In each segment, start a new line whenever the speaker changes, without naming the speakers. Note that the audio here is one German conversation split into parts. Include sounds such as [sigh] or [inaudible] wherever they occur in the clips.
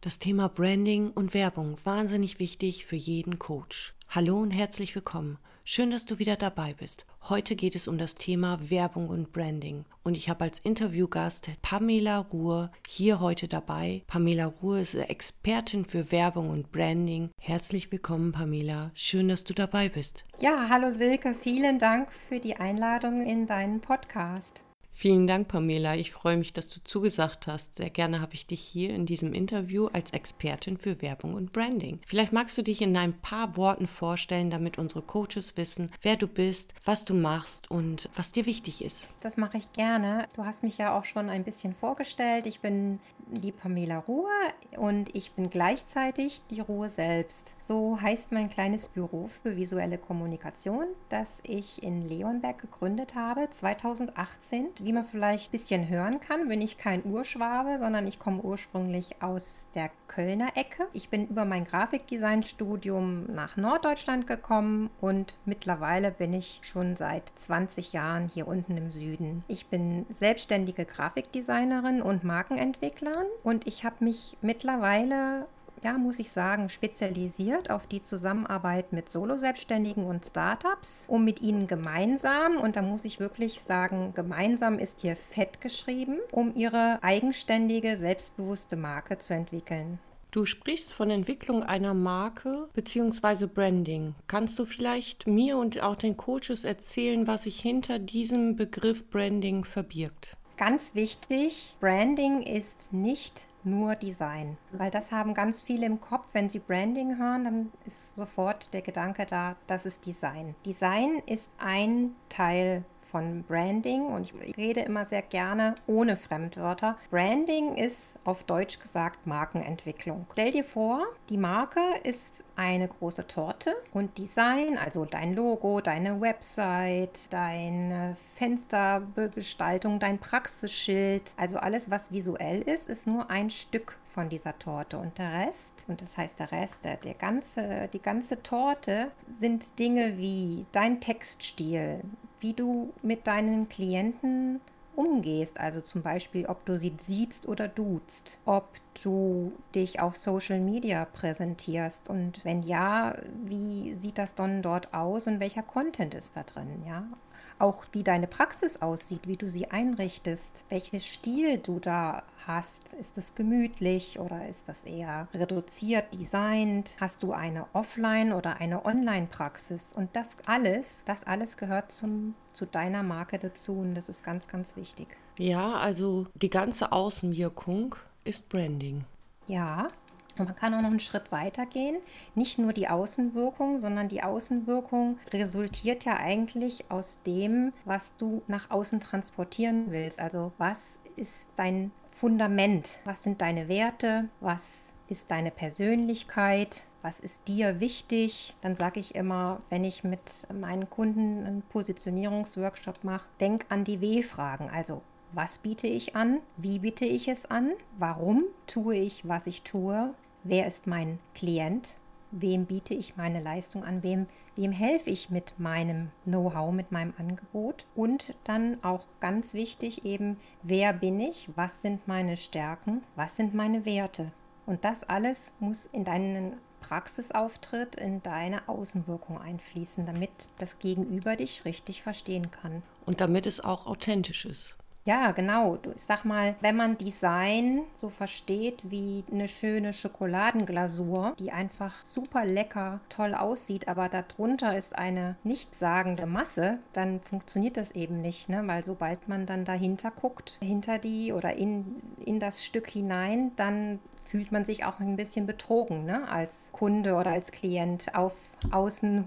Das Thema Branding und Werbung wahnsinnig wichtig für jeden Coach. Hallo und herzlich willkommen. Schön, dass du wieder dabei bist. Heute geht es um das Thema Werbung und Branding und ich habe als Interviewgast Pamela Ruhr hier heute dabei. Pamela Ruhr ist Expertin für Werbung und Branding. Herzlich willkommen, Pamela. Schön, dass du dabei bist.
Ja, hallo Silke, vielen Dank für die Einladung in deinen Podcast.
Vielen Dank, Pamela. Ich freue mich, dass du zugesagt hast. Sehr gerne habe ich dich hier in diesem Interview als Expertin für Werbung und Branding. Vielleicht magst du dich in ein paar Worten vorstellen, damit unsere Coaches wissen, wer du bist, was du machst und was dir wichtig ist.
Das mache ich gerne. Du hast mich ja auch schon ein bisschen vorgestellt. Ich bin die Pamela Ruhe und ich bin gleichzeitig die Ruhe selbst. So heißt mein kleines Büro für visuelle Kommunikation, das ich in Leonberg gegründet habe 2018 wie man vielleicht ein bisschen hören kann, bin ich kein Urschwabe, sondern ich komme ursprünglich aus der Kölner Ecke. Ich bin über mein Grafikdesign-Studium nach Norddeutschland gekommen und mittlerweile bin ich schon seit 20 Jahren hier unten im Süden. Ich bin selbstständige Grafikdesignerin und Markenentwicklerin und ich habe mich mittlerweile ja, muss ich sagen, spezialisiert auf die Zusammenarbeit mit Solo-Selbstständigen und Startups, um mit ihnen gemeinsam, und da muss ich wirklich sagen, gemeinsam ist hier fett geschrieben, um ihre eigenständige, selbstbewusste Marke zu entwickeln.
Du sprichst von Entwicklung einer Marke bzw. Branding. Kannst du vielleicht mir und auch den Coaches erzählen, was sich hinter diesem Begriff Branding verbirgt?
Ganz wichtig, Branding ist nicht nur Design. Weil das haben ganz viele im Kopf. Wenn sie Branding hören, dann ist sofort der Gedanke da, das ist Design. Design ist ein Teil von Branding und ich rede immer sehr gerne ohne Fremdwörter. Branding ist auf Deutsch gesagt Markenentwicklung. Stell dir vor, die Marke ist eine große Torte und Design, also dein Logo, deine Website, deine Fenstergestaltung, dein Praxisschild, also alles, was visuell ist, ist nur ein Stück von dieser Torte. Und der Rest, und das heißt der Rest, der, der ganze, die ganze Torte sind Dinge wie dein Textstil, wie du mit deinen Klienten umgehst. Also zum Beispiel, ob du sie siehst oder duzt, ob du dich auf Social Media präsentierst und wenn ja, wie sieht das dann dort aus und welcher Content ist da drin, ja? Auch wie deine Praxis aussieht, wie du sie einrichtest, welches Stil du da hast. Ist es gemütlich oder ist das eher reduziert, designt? Hast du eine Offline- oder eine Online-Praxis? Und das alles, das alles gehört zum, zu deiner Marke dazu und das ist ganz, ganz wichtig.
Ja, also die ganze Außenwirkung ist Branding.
Ja, man kann auch noch einen Schritt weiter gehen. Nicht nur die Außenwirkung, sondern die Außenwirkung resultiert ja eigentlich aus dem, was du nach außen transportieren willst. Also was ist dein Fundament? Was sind deine Werte? Was ist deine Persönlichkeit? Was ist dir wichtig? Dann sage ich immer, wenn ich mit meinen Kunden einen Positionierungsworkshop mache, denk an die W-Fragen. Also, was biete ich an? Wie biete ich es an? Warum tue ich, was ich tue? Wer ist mein Klient? Wem biete ich meine Leistung an? Wem wem helfe ich mit meinem Know-how, mit meinem Angebot und dann auch ganz wichtig eben, wer bin ich, was sind meine Stärken, was sind meine Werte. Und das alles muss in deinen Praxisauftritt, in deine Außenwirkung einfließen, damit das Gegenüber dich richtig verstehen kann.
Und damit es auch authentisch ist.
Ja, genau. Ich sag mal, wenn man Design so versteht wie eine schöne Schokoladenglasur, die einfach super lecker, toll aussieht, aber darunter ist eine nichtssagende Masse, dann funktioniert das eben nicht, ne? weil sobald man dann dahinter guckt, hinter die oder in, in das Stück hinein, dann fühlt man sich auch ein bisschen betrogen ne? als Kunde oder als Klient auf Außen,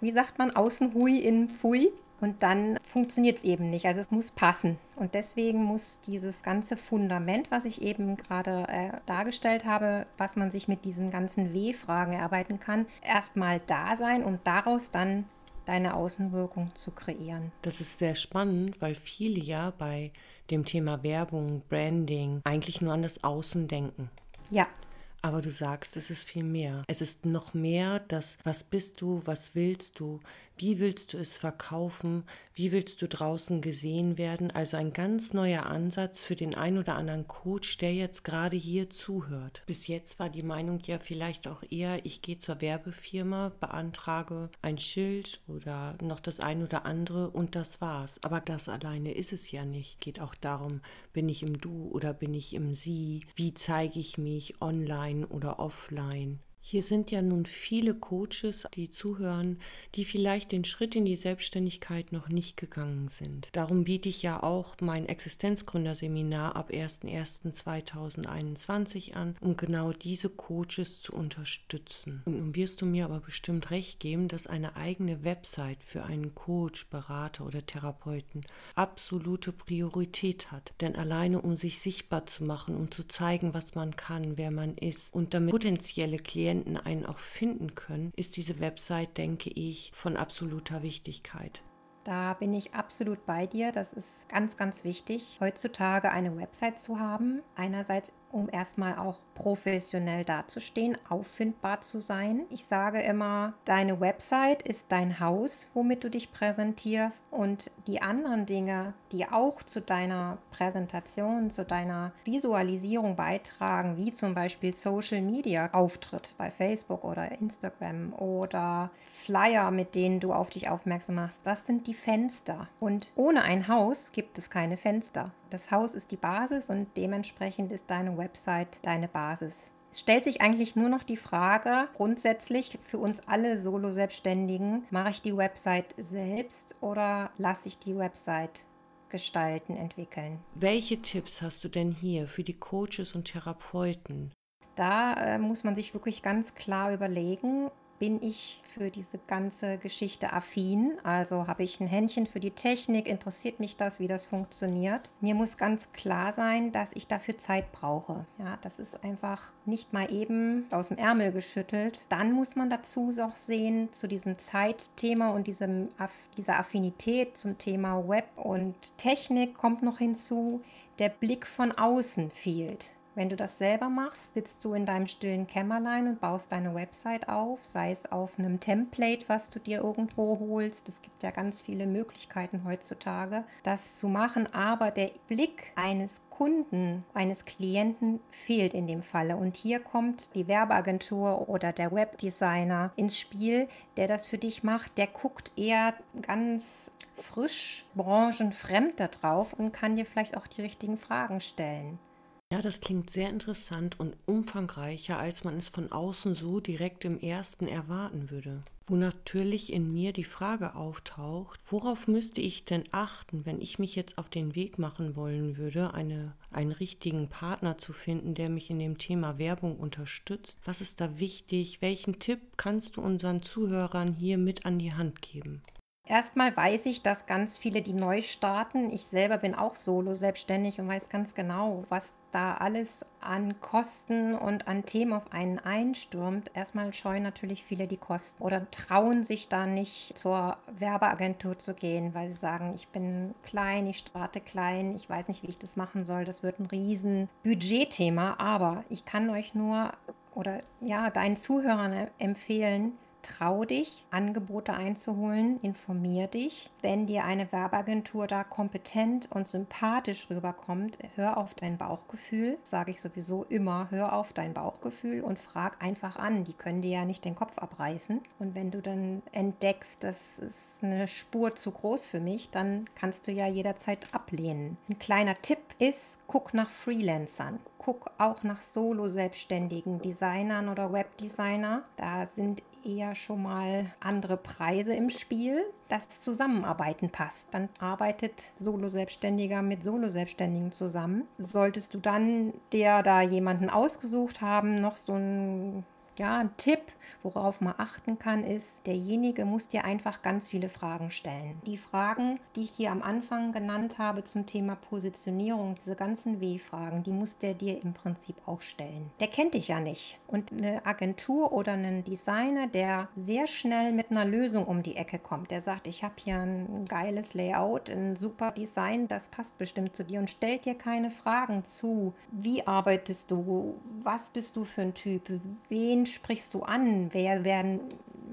wie sagt man, Außenhui in Pfui. Und dann funktioniert es eben nicht. Also es muss passen. Und deswegen muss dieses ganze Fundament, was ich eben gerade äh, dargestellt habe, was man sich mit diesen ganzen W-Fragen erarbeiten kann, erstmal da sein, um daraus dann deine Außenwirkung zu kreieren.
Das ist sehr spannend, weil viele ja bei dem Thema Werbung, Branding eigentlich nur an das Außen denken.
Ja,
aber du sagst, es ist viel mehr. Es ist noch mehr das, was bist du, was willst du, Wie willst du es verkaufen? Wie willst du draußen gesehen werden? Also ein ganz neuer Ansatz für den ein oder anderen Coach, der jetzt gerade hier zuhört. Bis jetzt war die Meinung ja vielleicht auch eher, ich gehe zur Werbefirma, beantrage ein Schild oder noch das ein oder andere und das war's. Aber das alleine ist es ja nicht. Geht auch darum, bin ich im Du oder bin ich im Sie? Wie zeige ich mich online oder offline? Hier sind ja nun viele Coaches, die zuhören, die vielleicht den Schritt in die Selbstständigkeit noch nicht gegangen sind. Darum biete ich ja auch mein Existenzgründerseminar ab 01.01.2021 an, um genau diese Coaches zu unterstützen. Und nun wirst du mir aber bestimmt recht geben, dass eine eigene Website für einen Coach, Berater oder Therapeuten absolute Priorität hat. Denn alleine um sich sichtbar zu machen, um zu zeigen, was man kann, wer man ist und damit potenzielle Klienten Klienten einen auch finden können, ist diese Website, denke ich, von absoluter Wichtigkeit.
Da bin ich absolut bei dir. Das ist ganz, ganz wichtig, heutzutage eine Website zu haben. Einerseits um erstmal auch professionell dazustehen, auffindbar zu sein. Ich sage immer, deine Website ist dein Haus, womit du dich präsentierst und die anderen Dinge, die auch zu deiner Präsentation, zu deiner Visualisierung beitragen, wie zum Beispiel Social Media Auftritt bei Facebook oder Instagram oder Flyer, mit denen du auf dich aufmerksam machst, das sind die Fenster. Und ohne ein Haus gibt es keine Fenster. Das Haus ist die Basis und dementsprechend ist deine Website deine Basis. Es stellt sich eigentlich nur noch die Frage, grundsätzlich für uns alle Solo-Selbstständigen, mache ich die Website selbst oder lasse ich die Website gestalten, entwickeln?
Welche Tipps hast du denn hier für die Coaches und Therapeuten?
Da äh, muss man sich wirklich ganz klar überlegen, bin ich für diese ganze Geschichte affin. Also habe ich ein Händchen für die Technik, interessiert mich das, wie das funktioniert. Mir muss ganz klar sein, dass ich dafür Zeit brauche. Ja, das ist einfach nicht mal eben aus dem Ärmel geschüttelt. Dann muss man dazu auch sehen, zu diesem Zeitthema und diesem, dieser Affinität zum Thema Web und Technik kommt noch hinzu, der Blick von außen fehlt. Wenn du das selber machst, sitzt du in deinem stillen Kämmerlein und baust deine Website auf, sei es auf einem Template, was du dir irgendwo holst. Es gibt ja ganz viele Möglichkeiten heutzutage, das zu machen, aber der Blick eines Kunden, eines Klienten fehlt in dem Falle. Und hier kommt die Werbeagentur oder der Webdesigner ins Spiel, der das für dich macht. Der guckt eher ganz frisch, branchenfremd da drauf und kann dir vielleicht auch die richtigen Fragen stellen.
Ja, das klingt sehr interessant und umfangreicher, als man es von außen so direkt im ersten erwarten würde. Wo natürlich in mir die Frage auftaucht, worauf müsste ich denn achten, wenn ich mich jetzt auf den Weg machen wollen würde, eine, einen richtigen Partner zu finden, der mich in dem Thema Werbung unterstützt? Was ist da wichtig? Welchen Tipp kannst du unseren Zuhörern hier mit an die Hand geben?
Erstmal weiß ich, dass ganz viele, die neu starten, ich selber bin auch solo selbstständig und weiß ganz genau, was da alles an Kosten und an Themen auf einen einstürmt. Erstmal scheuen natürlich viele die Kosten oder trauen sich da nicht zur Werbeagentur zu gehen, weil sie sagen, ich bin klein, ich starte klein, ich weiß nicht, wie ich das machen soll. Das wird ein riesen Budgetthema, aber ich kann euch nur oder ja, deinen Zuhörern empfehlen, Trau dich, Angebote einzuholen, informier dich. Wenn dir eine Werbeagentur da kompetent und sympathisch rüberkommt, hör auf dein Bauchgefühl. Sage ich sowieso immer, hör auf dein Bauchgefühl und frag einfach an. Die können dir ja nicht den Kopf abreißen. Und wenn du dann entdeckst, das ist eine Spur zu groß für mich, dann kannst du ja jederzeit ablehnen. Ein kleiner Tipp ist, guck nach Freelancern. Guck auch nach Solo-Selbstständigen, Designern oder Webdesigner. Da sind eher schon mal andere Preise im Spiel. Das Zusammenarbeiten passt. Dann arbeitet Solo-Selbstständiger mit Solo-Selbstständigen zusammen. Solltest du dann der da jemanden ausgesucht haben, noch so ein ja, ein Tipp, worauf man achten kann, ist, derjenige muss dir einfach ganz viele Fragen stellen. Die Fragen, die ich hier am Anfang genannt habe zum Thema Positionierung, diese ganzen W-Fragen, die muss der dir im Prinzip auch stellen. Der kennt dich ja nicht. Und eine Agentur oder einen Designer, der sehr schnell mit einer Lösung um die Ecke kommt, der sagt, ich habe hier ein geiles Layout, ein super Design, das passt bestimmt zu dir und stellt dir keine Fragen zu. Wie arbeitest du? Was bist du für ein Typ? Wen sprichst du an? Wer werden,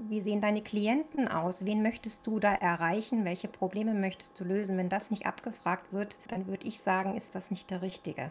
wie sehen deine Klienten aus? Wen möchtest du da erreichen? Welche Probleme möchtest du lösen? Wenn das nicht abgefragt wird, dann würde ich sagen, ist das nicht der Richtige.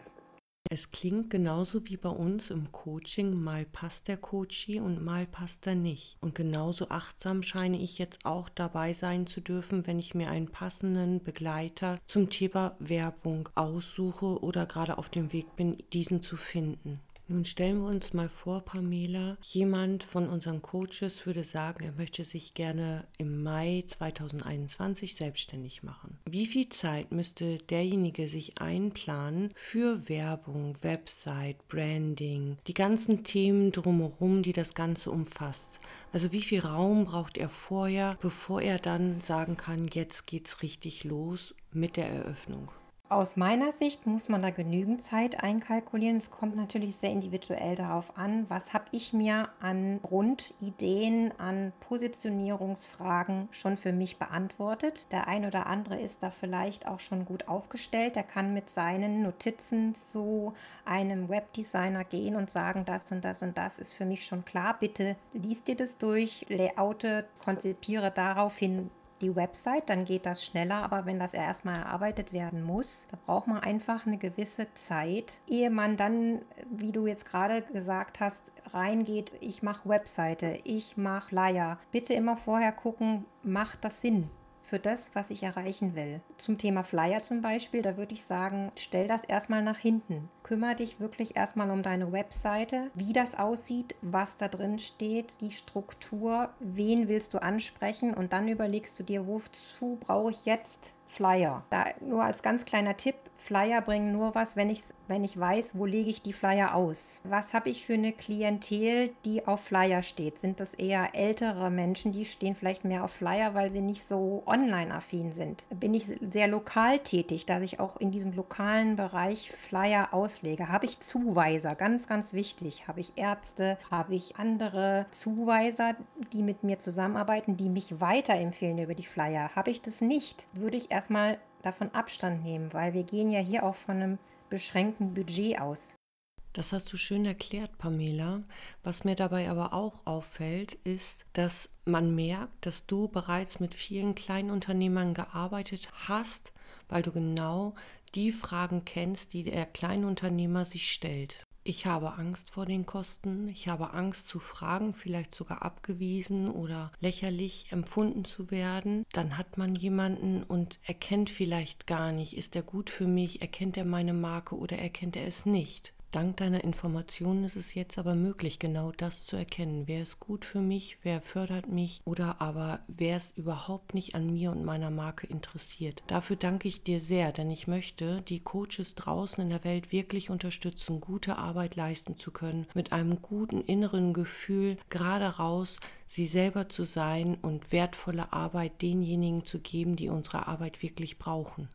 Es klingt genauso wie bei uns im Coaching, mal passt der Coachie und mal passt er nicht. Und genauso achtsam scheine ich jetzt auch dabei sein zu dürfen, wenn ich mir einen passenden Begleiter zum Thema Werbung aussuche oder gerade auf dem Weg bin, diesen zu finden. Nun stellen wir uns mal vor, Pamela, jemand von unseren Coaches würde sagen, er möchte sich gerne im Mai 2021 selbstständig machen. Wie viel Zeit müsste derjenige sich einplanen für Werbung, Website, Branding, die ganzen Themen drumherum, die das Ganze umfasst? Also wie viel Raum braucht er vorher, bevor er dann sagen kann, jetzt geht's richtig los mit der Eröffnung?
Aus meiner Sicht muss man da genügend Zeit einkalkulieren. Es kommt natürlich sehr individuell darauf an, was habe ich mir an Grundideen, an Positionierungsfragen schon für mich beantwortet. Der ein oder andere ist da vielleicht auch schon gut aufgestellt. Der kann mit seinen Notizen zu einem Webdesigner gehen und sagen, das und das und das ist für mich schon klar. Bitte liest dir das durch, layoute, konzipiere daraufhin die Website, dann geht das schneller. Aber wenn das erstmal erarbeitet werden muss, da braucht man einfach eine gewisse Zeit, ehe man dann, wie du jetzt gerade gesagt hast, reingeht, ich mache Webseite, ich mache Flyer. Bitte immer vorher gucken, macht das Sinn? für das, was ich erreichen will. Zum Thema Flyer zum Beispiel, da würde ich sagen, stell das erstmal nach hinten. Kümmere dich wirklich erstmal um deine Webseite, wie das aussieht, was da drin steht, die Struktur, wen willst du ansprechen und dann überlegst du dir, wozu brauche ich jetzt Flyer. Da nur als ganz kleiner Tipp, Flyer bringen nur was, wenn ich, wenn ich weiß, wo lege ich die Flyer aus. Was habe ich für eine Klientel, die auf Flyer steht? Sind das eher ältere Menschen, die stehen vielleicht mehr auf Flyer, weil sie nicht so online-affin sind? Bin ich sehr lokal tätig, dass ich auch in diesem lokalen Bereich Flyer auslege? Habe ich Zuweiser? Ganz, ganz wichtig. Habe ich Ärzte? Habe ich andere Zuweiser, die mit mir zusammenarbeiten, die mich weiterempfehlen über die Flyer? Habe ich das nicht? Würde ich erstmal davon Abstand nehmen, weil wir gehen ja hier auch von einem beschränkten Budget aus.
Das hast du schön erklärt, Pamela. Was mir dabei aber auch auffällt, ist, dass man merkt, dass du bereits mit vielen Kleinunternehmern gearbeitet hast, weil du genau die Fragen kennst, die der Kleinunternehmer sich stellt. Ich habe Angst vor den Kosten, ich habe Angst zu fragen, vielleicht sogar abgewiesen oder lächerlich empfunden zu werden, dann hat man jemanden und erkennt vielleicht gar nicht, ist er gut für mich, erkennt er meine Marke oder erkennt er es nicht. Dank deiner Informationen ist es jetzt aber möglich, genau das zu erkennen. Wer ist gut für mich, wer fördert mich oder aber wer ist überhaupt nicht an mir und meiner Marke interessiert. Dafür danke ich dir sehr, denn ich möchte die Coaches draußen in der Welt wirklich unterstützen, gute Arbeit leisten zu können, mit einem guten inneren Gefühl gerade raus sie selber zu sein und wertvolle Arbeit denjenigen zu geben, die unsere Arbeit wirklich brauchen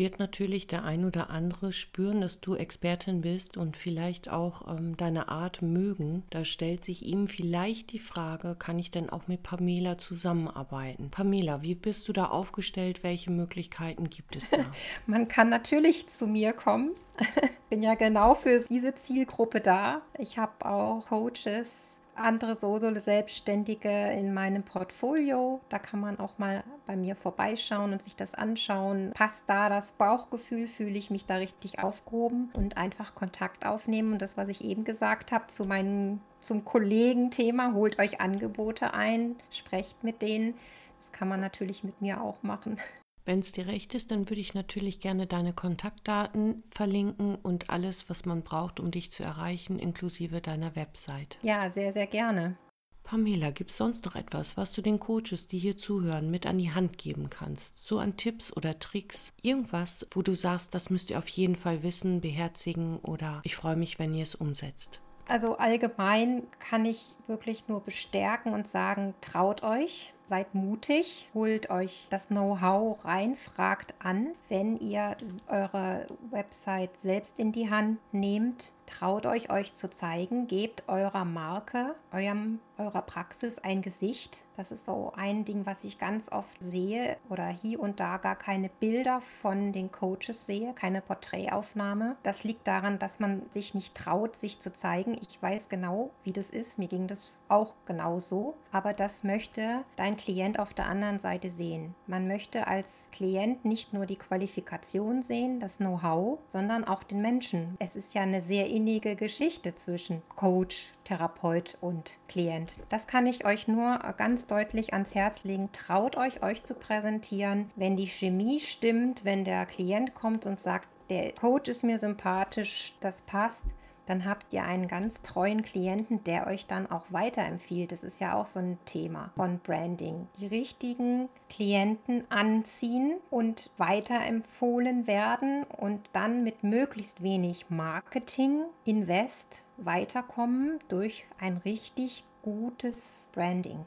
wird natürlich der ein oder andere spüren, dass du Expertin bist und vielleicht auch ähm, deine Art mögen. Da stellt sich ihm vielleicht die Frage, kann ich denn auch mit Pamela zusammenarbeiten? Pamela, wie bist du da aufgestellt? Welche Möglichkeiten gibt es da? [laughs]
Man kann natürlich zu mir kommen. [laughs] Bin ja genau für diese Zielgruppe da. Ich habe auch Coaches andere Solo-Selbstständige in meinem Portfolio. Da kann man auch mal bei mir vorbeischauen und sich das anschauen. Passt da das Bauchgefühl? Fühle ich mich da richtig aufgehoben? Und einfach Kontakt aufnehmen. Und das, was ich eben gesagt habe, zu meinen, zum Kollegenthema, holt euch Angebote ein, sprecht mit denen. Das kann man natürlich mit mir auch machen.
Wenn es dir recht ist, dann würde ich natürlich gerne deine Kontaktdaten verlinken und alles, was man braucht, um dich zu erreichen, inklusive deiner Website.
Ja, sehr, sehr gerne.
Pamela, gibt es sonst noch etwas, was du den Coaches, die hier zuhören, mit an die Hand geben kannst? So an Tipps oder Tricks? Irgendwas, wo du sagst, das müsst ihr auf jeden Fall wissen, beherzigen oder ich freue mich, wenn ihr es umsetzt.
Also allgemein kann ich wirklich nur bestärken und sagen, traut euch, seid mutig, holt euch das Know-how rein, fragt an, wenn ihr eure Website selbst in die Hand nehmt. Traut euch, euch zu zeigen, gebt eurer Marke, eurem, eurer Praxis ein Gesicht. Das ist so ein Ding, was ich ganz oft sehe oder hier und da gar keine Bilder von den Coaches sehe, keine Porträtaufnahme. Das liegt daran, dass man sich nicht traut, sich zu zeigen. Ich weiß genau, wie das ist. Mir ging das auch genauso. Aber das möchte dein Klient auf der anderen Seite sehen. Man möchte als Klient nicht nur die Qualifikation sehen, das Know-how, sondern auch den Menschen. Es ist ja eine sehr innige Geschichte zwischen Coach, Therapeut und Klient. Das kann ich euch nur ganz deutlich ans Herz legen. Traut euch, euch zu präsentieren. Wenn die Chemie stimmt, wenn der Klient kommt und sagt, der Coach ist mir sympathisch, das passt, dann habt ihr einen ganz treuen Klienten, der euch dann auch weiterempfiehlt. Das ist ja auch so ein Thema von Branding. Die richtigen Klienten anziehen und weiterempfohlen werden und dann mit möglichst wenig Marketing, Invest weiterkommen durch ein richtig gutes Branding.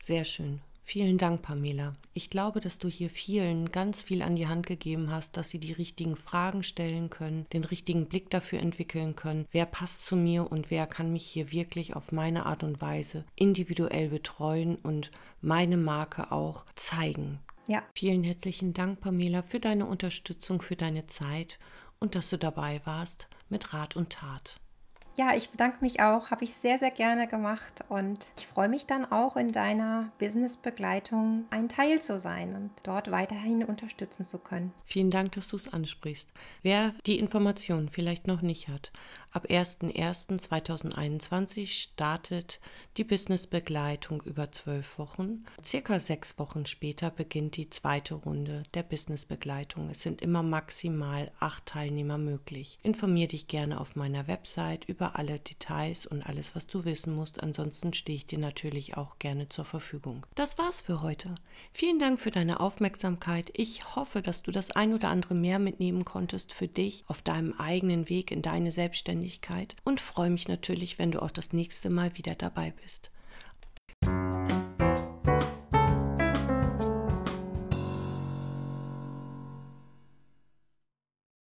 Sehr schön. Vielen Dank, Pamela. Ich glaube, dass du hier vielen ganz viel an die Hand gegeben hast, dass sie die richtigen Fragen stellen können, den richtigen Blick dafür entwickeln können, wer passt zu mir und wer kann mich hier wirklich auf meine Art und Weise individuell betreuen und meine Marke auch zeigen. Ja. Vielen herzlichen Dank, Pamela, für deine Unterstützung, für deine Zeit und dass du dabei warst mit Rat und Tat.
Ja, ich bedanke mich auch, habe ich sehr, sehr gerne gemacht und ich freue mich dann auch in deiner Business-Begleitung ein Teil zu sein und dort weiterhin unterstützen zu können.
Vielen Dank, dass du es ansprichst. Wer die Informationen vielleicht noch nicht hat, ab 01.01.2021 startet die Business-Begleitung über zwölf Wochen. Circa sechs Wochen später beginnt die zweite Runde der Business-Begleitung. Es sind immer maximal acht Teilnehmer möglich. Informiere dich gerne auf meiner Website über alle Details und alles, was du wissen musst. Ansonsten stehe ich dir natürlich auch gerne zur Verfügung. Das war's für heute. Vielen Dank für deine Aufmerksamkeit. Ich hoffe, dass du das ein oder andere mehr mitnehmen konntest für dich auf deinem eigenen Weg in deine Selbstständigkeit und freue mich natürlich, wenn du auch das nächste Mal wieder dabei bist.